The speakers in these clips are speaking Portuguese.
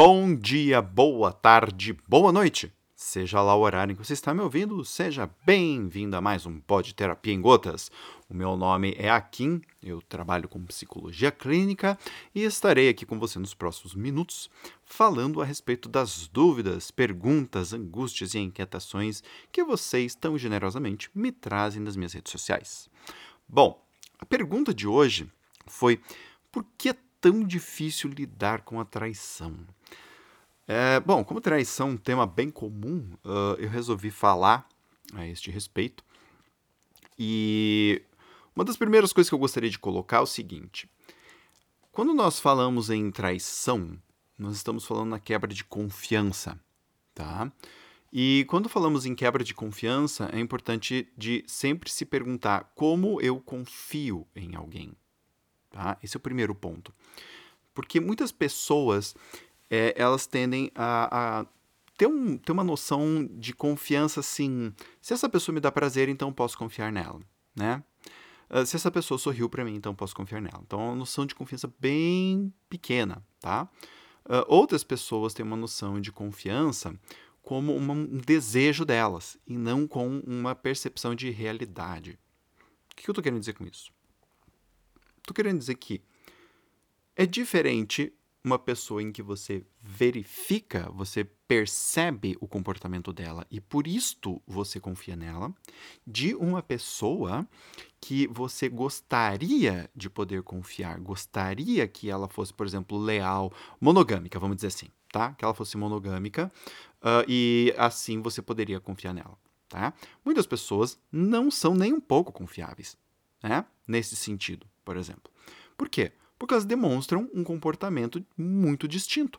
Bom dia, boa tarde, boa noite. Seja lá o horário em que você está me ouvindo, seja bem-vindo a mais um Pod Terapia em Gotas. O meu nome é Akin, eu trabalho com psicologia clínica e estarei aqui com você nos próximos minutos falando a respeito das dúvidas, perguntas, angústias e inquietações que vocês tão generosamente me trazem nas minhas redes sociais. Bom, a pergunta de hoje foi: por que tão difícil lidar com a traição? É, bom, como traição é um tema bem comum, uh, eu resolvi falar a este respeito. E uma das primeiras coisas que eu gostaria de colocar é o seguinte: quando nós falamos em traição, nós estamos falando na quebra de confiança, tá? E quando falamos em quebra de confiança, é importante de sempre se perguntar como eu confio em alguém, tá? Esse é o primeiro ponto. Porque muitas pessoas é, elas tendem a, a ter, um, ter uma noção de confiança assim. Se essa pessoa me dá prazer, então posso confiar nela, né? Uh, se essa pessoa sorriu para mim, então posso confiar nela. Então é uma noção de confiança bem pequena, tá? Uh, outras pessoas têm uma noção de confiança como um desejo delas e não com uma percepção de realidade. O que eu estou querendo dizer com isso? Estou querendo dizer que é diferente uma pessoa em que você verifica, você percebe o comportamento dela e por isto você confia nela, de uma pessoa que você gostaria de poder confiar, gostaria que ela fosse, por exemplo, leal, monogâmica, vamos dizer assim, tá? Que ela fosse monogâmica uh, e assim você poderia confiar nela, tá? Muitas pessoas não são nem um pouco confiáveis, né? Nesse sentido, por exemplo. Por quê? Porque elas demonstram um comportamento muito distinto.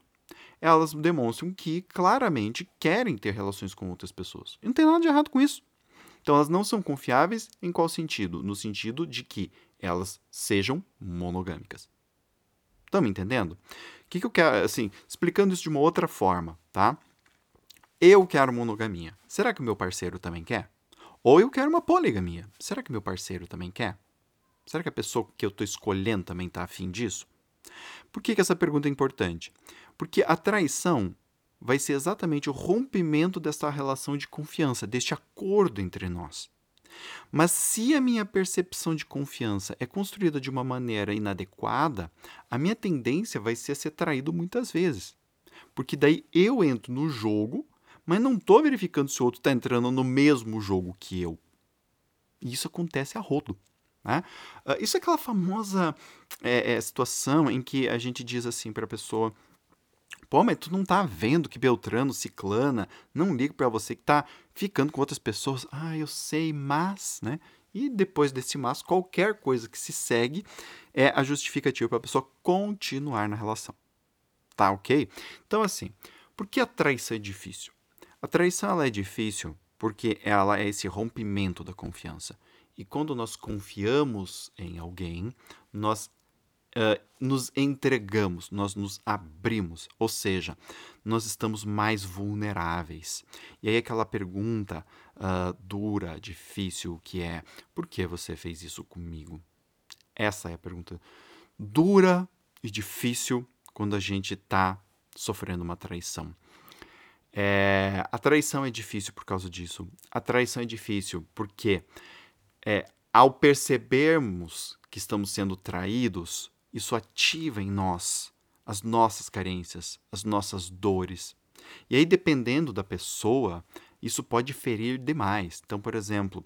Elas demonstram que claramente querem ter relações com outras pessoas. E não tem nada de errado com isso. Então elas não são confiáveis em qual sentido? No sentido de que elas sejam monogâmicas. Estão me entendendo? O que, que eu quero, assim, explicando isso de uma outra forma, tá? Eu quero monogamia. Será que o meu parceiro também quer? Ou eu quero uma poligamia. Será que meu parceiro também quer? Será que a pessoa que eu estou escolhendo também está afim disso? Por que, que essa pergunta é importante? Porque a traição vai ser exatamente o rompimento dessa relação de confiança, deste acordo entre nós. Mas se a minha percepção de confiança é construída de uma maneira inadequada, a minha tendência vai ser ser traído muitas vezes. Porque daí eu entro no jogo, mas não estou verificando se o outro está entrando no mesmo jogo que eu. E isso acontece a rodo. Né? Uh, isso é aquela famosa é, é, situação em que a gente diz assim para a pessoa: pô, mas tu não tá vendo que Beltrano, Ciclana, não liga para você que tá ficando com outras pessoas. Ah, eu sei, mas, né? E depois desse mas, qualquer coisa que se segue é a justificativa para a pessoa continuar na relação. Tá ok? Então, assim, por que a traição é difícil? A traição ela é difícil porque ela é esse rompimento da confiança. E quando nós confiamos em alguém, nós uh, nos entregamos, nós nos abrimos, ou seja, nós estamos mais vulneráveis. E aí aquela pergunta uh, dura, difícil, que é: por que você fez isso comigo? Essa é a pergunta dura e difícil quando a gente está sofrendo uma traição. É, a traição é difícil por causa disso. A traição é difícil porque é, ao percebermos que estamos sendo traídos, isso ativa em nós as nossas carências, as nossas dores. E aí, dependendo da pessoa, isso pode ferir demais. Então, por exemplo,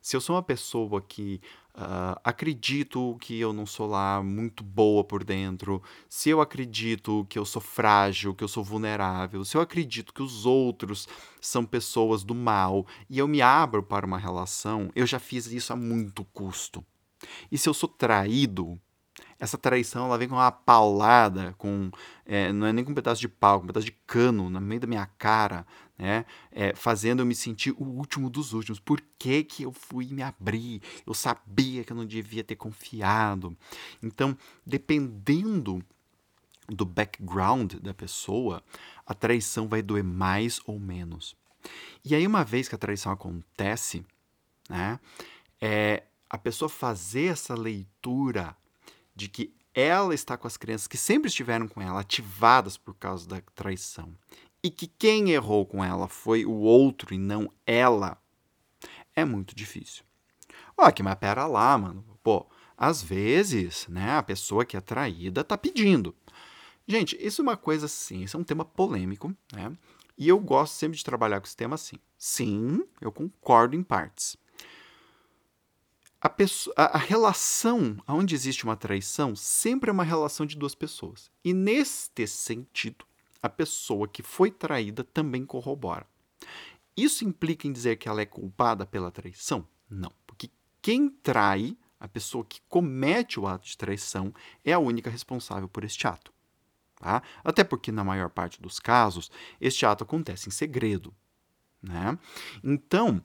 se eu sou uma pessoa que uh, acredito que eu não sou lá muito boa por dentro, se eu acredito que eu sou frágil, que eu sou vulnerável, se eu acredito que os outros são pessoas do mal e eu me abro para uma relação, eu já fiz isso a muito custo. E se eu sou traído, essa traição ela vem com uma paulada, com é, não é nem com um pedaço de pau, com um pedaço de cano no meio da minha cara, né? É, fazendo eu me sentir o último dos últimos. Por que, que eu fui me abrir? Eu sabia que eu não devia ter confiado. Então, dependendo do background da pessoa, a traição vai doer mais ou menos. E aí, uma vez que a traição acontece, né? É, a pessoa fazer essa leitura de que ela está com as crenças que sempre estiveram com ela ativadas por causa da traição e que quem errou com ela foi o outro e não ela, é muito difícil. Ok, mas pera lá, mano. Pô, às vezes, né, a pessoa que é traída tá pedindo. Gente, isso é uma coisa assim, isso é um tema polêmico, né? E eu gosto sempre de trabalhar com esse tema assim. Sim, eu concordo em partes. A, pessoa, a, a relação onde existe uma traição sempre é uma relação de duas pessoas. E neste sentido, a pessoa que foi traída também corrobora. Isso implica em dizer que ela é culpada pela traição? Não, porque quem trai, a pessoa que comete o ato de traição, é a única responsável por este ato. Tá? Até porque, na maior parte dos casos, este ato acontece em segredo. Né? Então,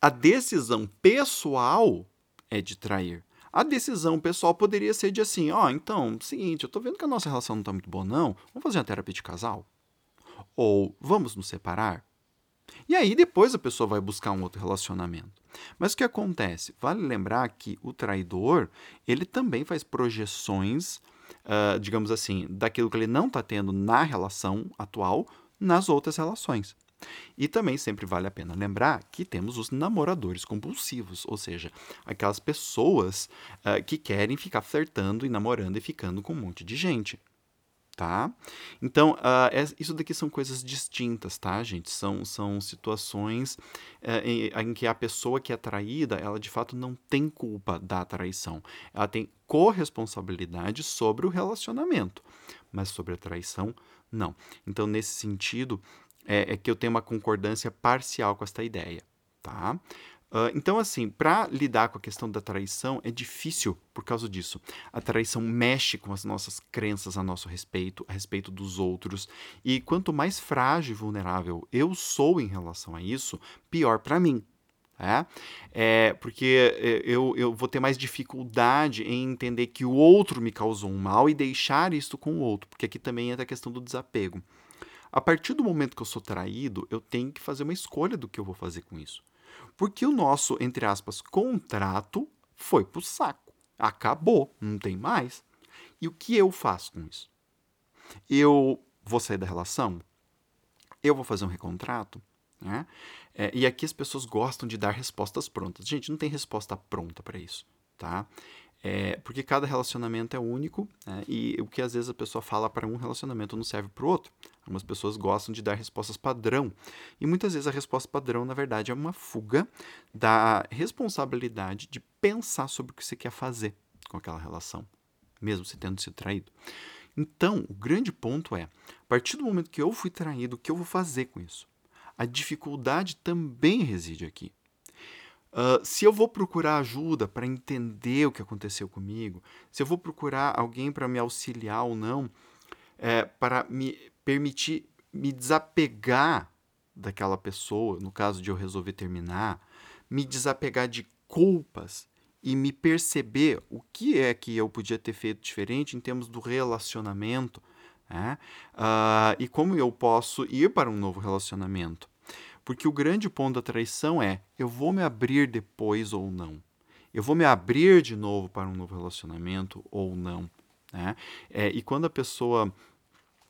a decisão pessoal é de trair. A decisão pessoal poderia ser de assim, ó, oh, então, seguinte, eu tô vendo que a nossa relação não tá muito boa não, vamos fazer uma terapia de casal? Ou vamos nos separar? E aí depois a pessoa vai buscar um outro relacionamento. Mas o que acontece? Vale lembrar que o traidor, ele também faz projeções uh, digamos assim, daquilo que ele não está tendo na relação atual nas outras relações. E também sempre vale a pena lembrar que temos os namoradores compulsivos, ou seja, aquelas pessoas uh, que querem ficar flertando e namorando e ficando com um monte de gente tá? Então, uh, é, isso daqui são coisas distintas, tá, gente? São, são situações uh, em, em, que a pessoa que é traída, ela de fato não tem culpa da traição. Ela tem corresponsabilidade sobre o relacionamento, mas sobre a traição, não. Então, nesse sentido, é, é que eu tenho uma concordância parcial com esta ideia, tá? Uh, então, assim, para lidar com a questão da traição é difícil por causa disso. A traição mexe com as nossas crenças a nosso respeito, a respeito dos outros. E quanto mais frágil e vulnerável eu sou em relação a isso, pior para mim. É? é porque é, eu, eu vou ter mais dificuldade em entender que o outro me causou um mal e deixar isso com o outro, porque aqui também entra a questão do desapego. A partir do momento que eu sou traído, eu tenho que fazer uma escolha do que eu vou fazer com isso. Porque o nosso, entre aspas, contrato foi pro saco. Acabou, não tem mais. E o que eu faço com isso? Eu vou sair da relação? Eu vou fazer um recontrato? Né? É, e aqui as pessoas gostam de dar respostas prontas. Gente, não tem resposta pronta para isso, tá? É, porque cada relacionamento é único né? e o que às vezes a pessoa fala para um relacionamento não serve para o outro. Algumas pessoas gostam de dar respostas padrão e muitas vezes a resposta padrão, na verdade, é uma fuga da responsabilidade de pensar sobre o que você quer fazer com aquela relação, mesmo se tendo sido traído. Então, o grande ponto é: a partir do momento que eu fui traído, o que eu vou fazer com isso? A dificuldade também reside aqui. Uh, se eu vou procurar ajuda para entender o que aconteceu comigo, se eu vou procurar alguém para me auxiliar ou não, é, para me permitir me desapegar daquela pessoa, no caso de eu resolver terminar, me desapegar de culpas e me perceber o que é que eu podia ter feito diferente em termos do relacionamento, né? uh, e como eu posso ir para um novo relacionamento. Porque o grande ponto da traição é: eu vou me abrir depois ou não. Eu vou me abrir de novo para um novo relacionamento ou não. Né? É, e quando a pessoa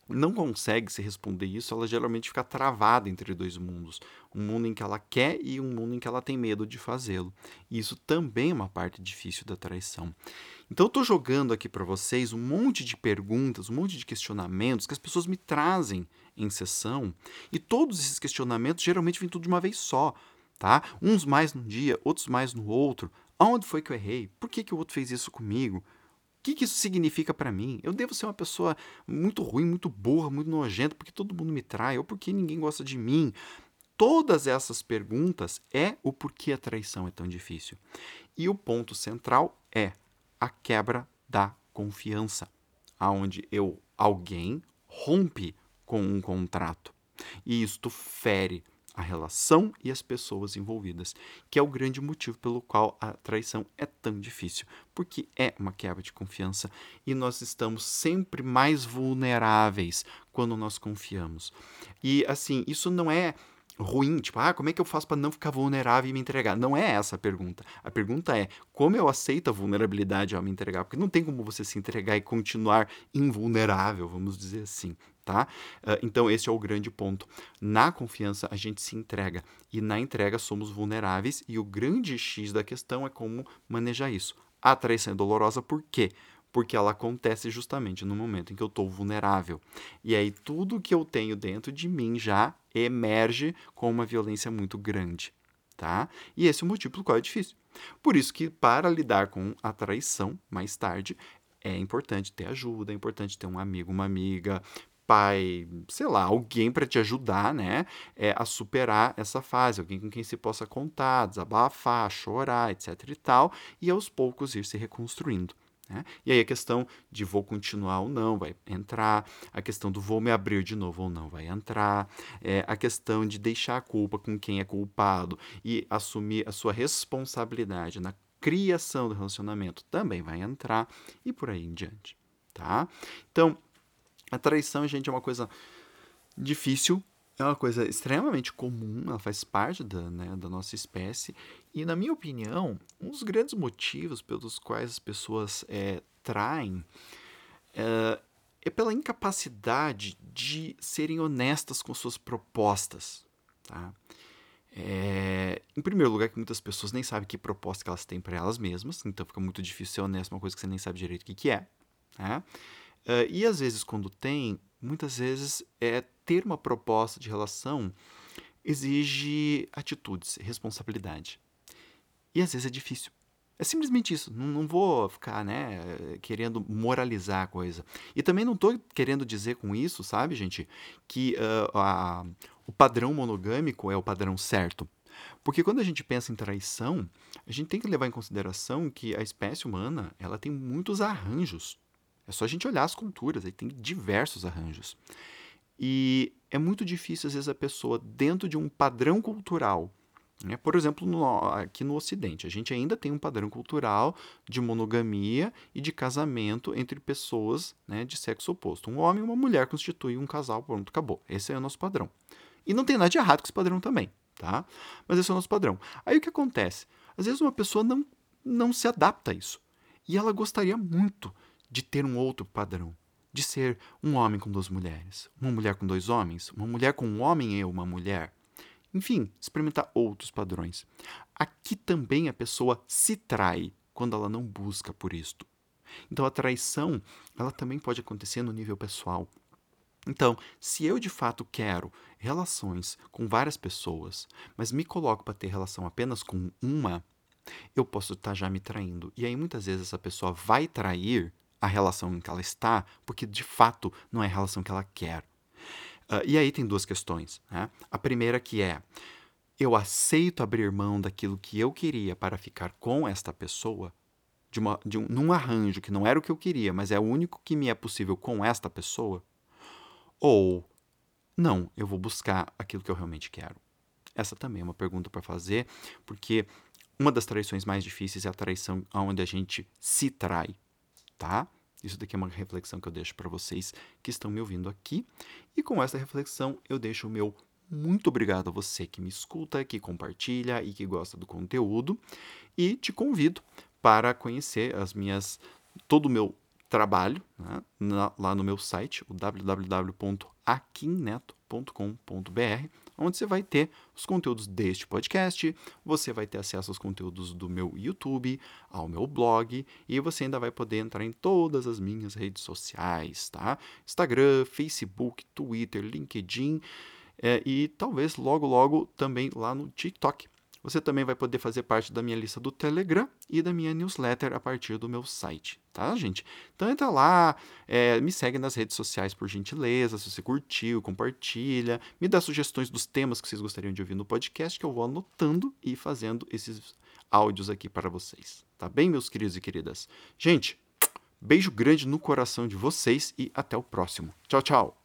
não consegue se responder isso, ela geralmente fica travada entre dois mundos. Um mundo em que ela quer e um mundo em que ela tem medo de fazê-lo. E isso também é uma parte difícil da traição. Então eu estou jogando aqui para vocês um monte de perguntas, um monte de questionamentos que as pessoas me trazem em sessão, e todos esses questionamentos geralmente vêm tudo de uma vez só, tá? Uns mais num dia, outros mais no outro. Aonde foi que eu errei? Por que, que o outro fez isso comigo? O que, que isso significa para mim? Eu devo ser uma pessoa muito ruim, muito burra, muito nojenta, porque todo mundo me trai, ou porque ninguém gosta de mim? Todas essas perguntas é o porquê a traição é tão difícil. E o ponto central é a quebra da confiança, aonde eu alguém rompe com um contrato. E isto fere a relação e as pessoas envolvidas, que é o grande motivo pelo qual a traição é tão difícil, porque é uma quebra de confiança e nós estamos sempre mais vulneráveis quando nós confiamos. E assim, isso não é ruim, tipo, ah, como é que eu faço para não ficar vulnerável e me entregar? Não é essa a pergunta. A pergunta é como eu aceito a vulnerabilidade ao me entregar? Porque não tem como você se entregar e continuar invulnerável, vamos dizer assim. Tá? Uh, então, esse é o grande ponto. Na confiança, a gente se entrega. E na entrega, somos vulneráveis. E o grande X da questão é como manejar isso. A traição é dolorosa por quê? Porque ela acontece justamente no momento em que eu estou vulnerável. E aí, tudo que eu tenho dentro de mim já emerge com uma violência muito grande. Tá? E esse é o motivo pelo qual é difícil. Por isso que, para lidar com a traição mais tarde, é importante ter ajuda, é importante ter um amigo, uma amiga, pai, sei lá, alguém para te ajudar, né, é, a superar essa fase, alguém com quem se possa contar, desabafar, chorar, etc e tal, e aos poucos ir se reconstruindo. Né? E aí a questão de vou continuar ou não vai entrar, a questão do vou me abrir de novo ou não vai entrar, é, a questão de deixar a culpa com quem é culpado e assumir a sua responsabilidade na criação do relacionamento também vai entrar e por aí em diante, tá? Então, a traição, gente, é uma coisa difícil, é uma coisa extremamente comum, ela faz parte da, né, da nossa espécie. E, na minha opinião, um dos grandes motivos pelos quais as pessoas é, traem é, é pela incapacidade de serem honestas com suas propostas. Tá? É, em primeiro lugar, que muitas pessoas nem sabem que proposta que elas têm para elas mesmas, então fica muito difícil ser honesto uma coisa que você nem sabe direito o que, que é. Né? Uh, e às vezes, quando tem, muitas vezes é ter uma proposta de relação exige atitudes, responsabilidade. E às vezes é difícil. É simplesmente isso. Não, não, vou ficar, né, querendo moralizar a coisa. E também não estou querendo dizer com isso, sabe, gente, que uh, a, o padrão monogâmico é o padrão certo. Porque quando a gente pensa em traição, a gente tem que levar em consideração que a espécie humana ela tem muitos arranjos. É só a gente olhar as culturas, aí tem diversos arranjos. E é muito difícil, às vezes, a pessoa, dentro de um padrão cultural, né? por exemplo, no, aqui no Ocidente, a gente ainda tem um padrão cultural de monogamia e de casamento entre pessoas né, de sexo oposto. Um homem e uma mulher constituem um casal, pronto, acabou. Esse é o nosso padrão. E não tem nada de errado com esse padrão também, tá? Mas esse é o nosso padrão. Aí o que acontece? Às vezes uma pessoa não, não se adapta a isso. E ela gostaria muito de ter um outro padrão, de ser um homem com duas mulheres, uma mulher com dois homens, uma mulher com um homem e uma mulher. Enfim, experimentar outros padrões. Aqui também a pessoa se trai quando ela não busca por isto. Então a traição, ela também pode acontecer no nível pessoal. Então, se eu de fato quero relações com várias pessoas, mas me coloco para ter relação apenas com uma, eu posso estar já me traindo. E aí muitas vezes essa pessoa vai trair a relação em que ela está, porque de fato não é a relação que ela quer. Uh, e aí tem duas questões. Né? A primeira que é, eu aceito abrir mão daquilo que eu queria para ficar com esta pessoa, de uma, de um, num arranjo que não era o que eu queria, mas é o único que me é possível com esta pessoa? Ou, não, eu vou buscar aquilo que eu realmente quero? Essa também é uma pergunta para fazer, porque uma das traições mais difíceis é a traição onde a gente se trai, tá? Isso daqui é uma reflexão que eu deixo para vocês que estão me ouvindo aqui. E com essa reflexão, eu deixo o meu muito obrigado a você que me escuta, que compartilha e que gosta do conteúdo. E te convido para conhecer as minhas todo o meu trabalho né, lá no meu site, o www.aquinneto.com.br onde você vai ter os conteúdos deste podcast, você vai ter acesso aos conteúdos do meu YouTube, ao meu blog, e você ainda vai poder entrar em todas as minhas redes sociais, tá? Instagram, Facebook, Twitter, LinkedIn, é, e talvez logo, logo também lá no TikTok. Você também vai poder fazer parte da minha lista do Telegram e da minha newsletter a partir do meu site, tá, gente? Então entra lá, é, me segue nas redes sociais por gentileza, se você curtiu, compartilha, me dá sugestões dos temas que vocês gostariam de ouvir no podcast, que eu vou anotando e fazendo esses áudios aqui para vocês, tá bem, meus queridos e queridas? Gente, beijo grande no coração de vocês e até o próximo. Tchau, tchau!